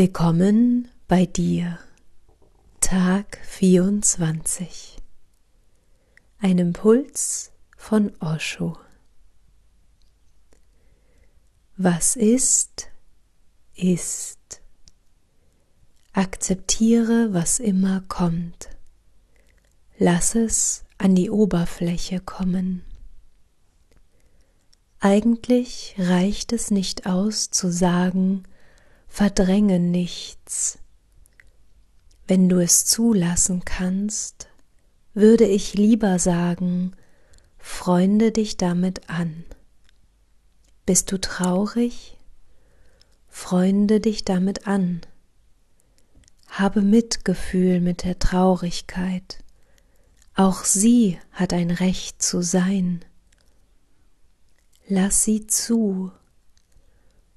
Willkommen bei dir, Tag 24. Ein Impuls von Osho. Was ist, ist. Akzeptiere, was immer kommt. Lass es an die Oberfläche kommen. Eigentlich reicht es nicht aus zu sagen, verdränge nichts. Wenn du es zulassen kannst, würde ich lieber sagen, freunde dich damit an. Bist du traurig? Freunde dich damit an. Habe Mitgefühl mit der Traurigkeit. Auch sie hat ein Recht zu sein. Lass sie zu,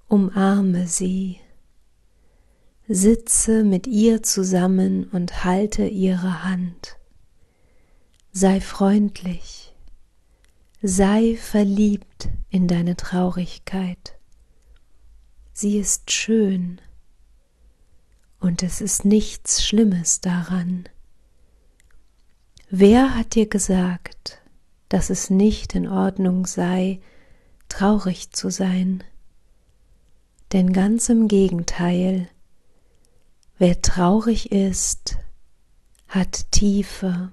umarme sie, sitze mit ihr zusammen und halte ihre Hand. Sei freundlich, sei verliebt in deine Traurigkeit. Sie ist schön und es ist nichts Schlimmes daran. Wer hat dir gesagt, dass es nicht in Ordnung sei, traurig zu sein. Denn ganz im Gegenteil, wer traurig ist, hat Tiefe.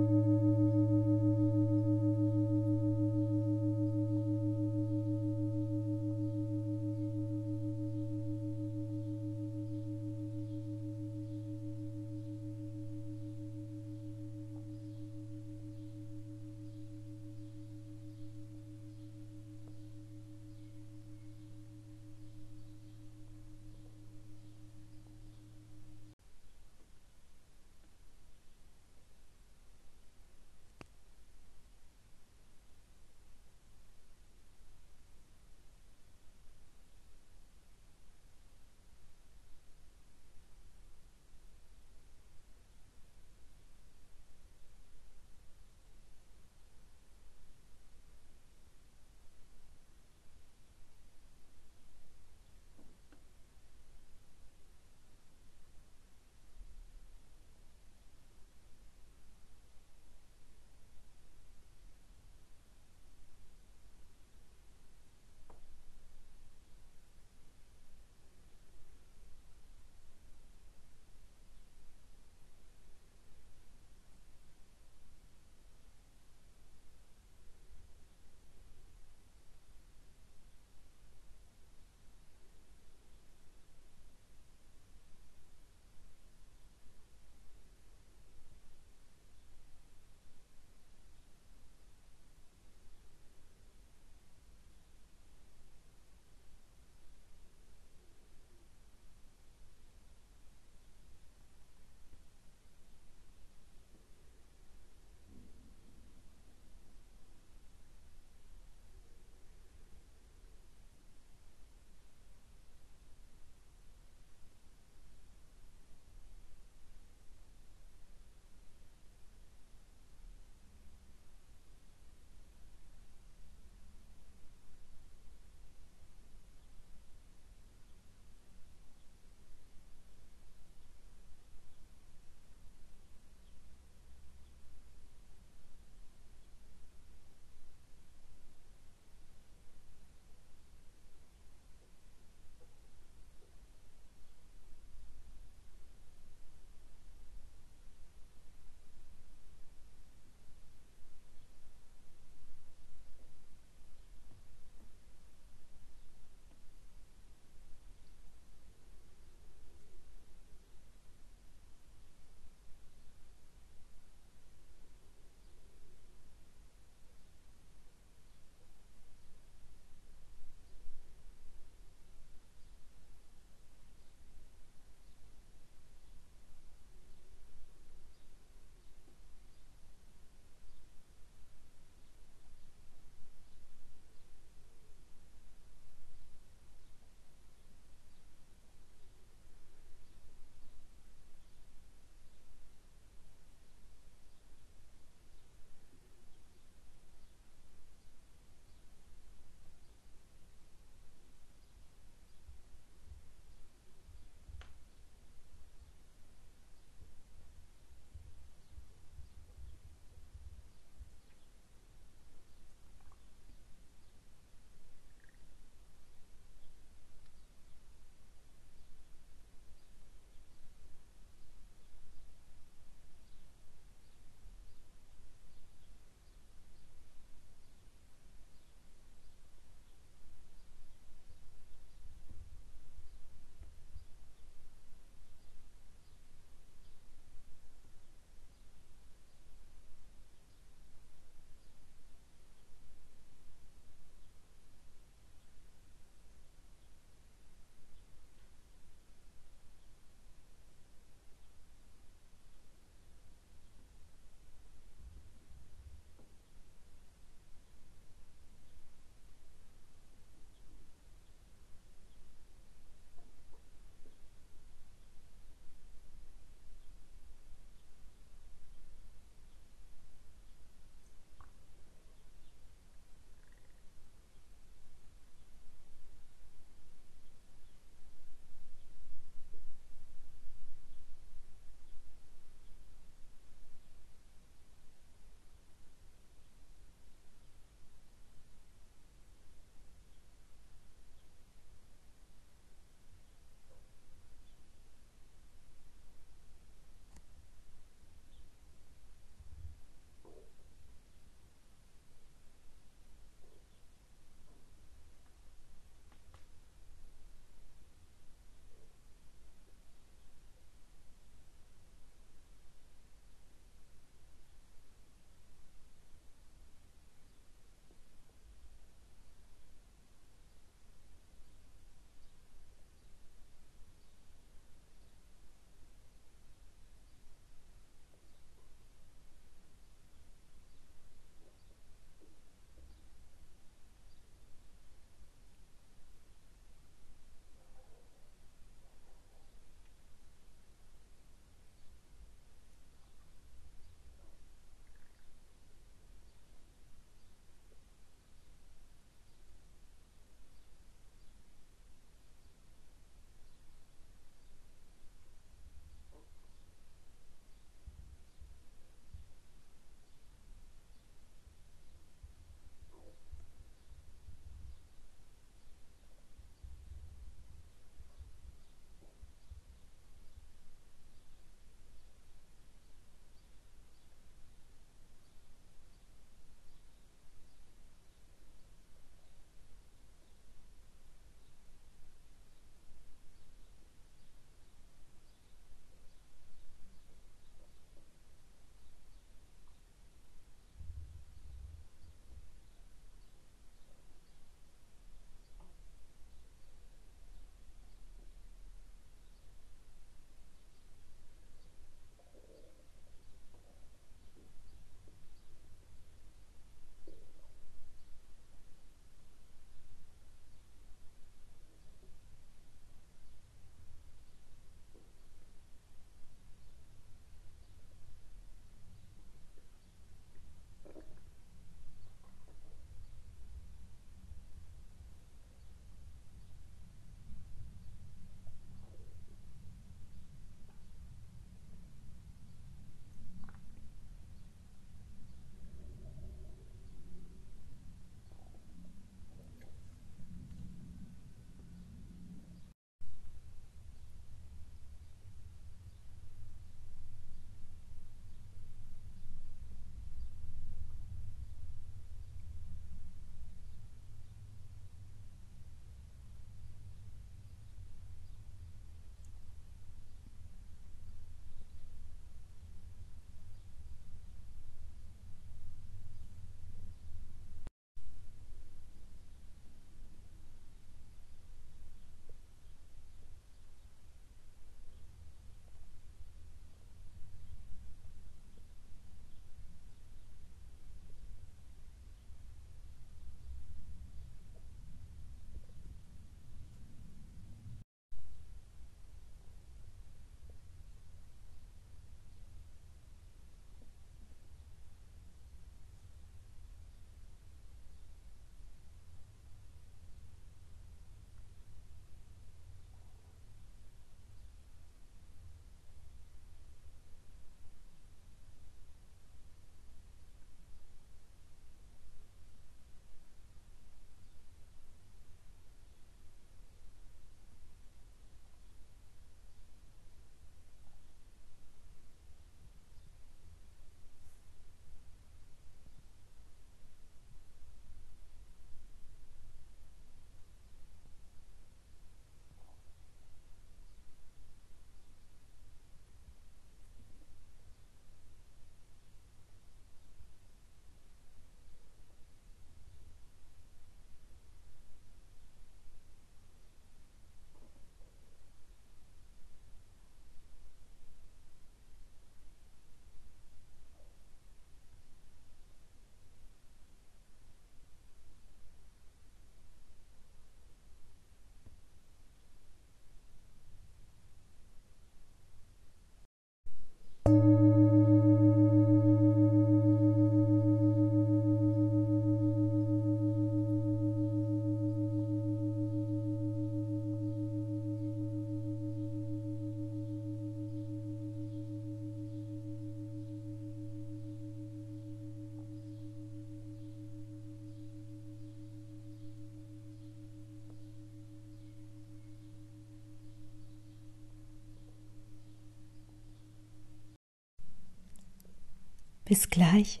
Bis gleich.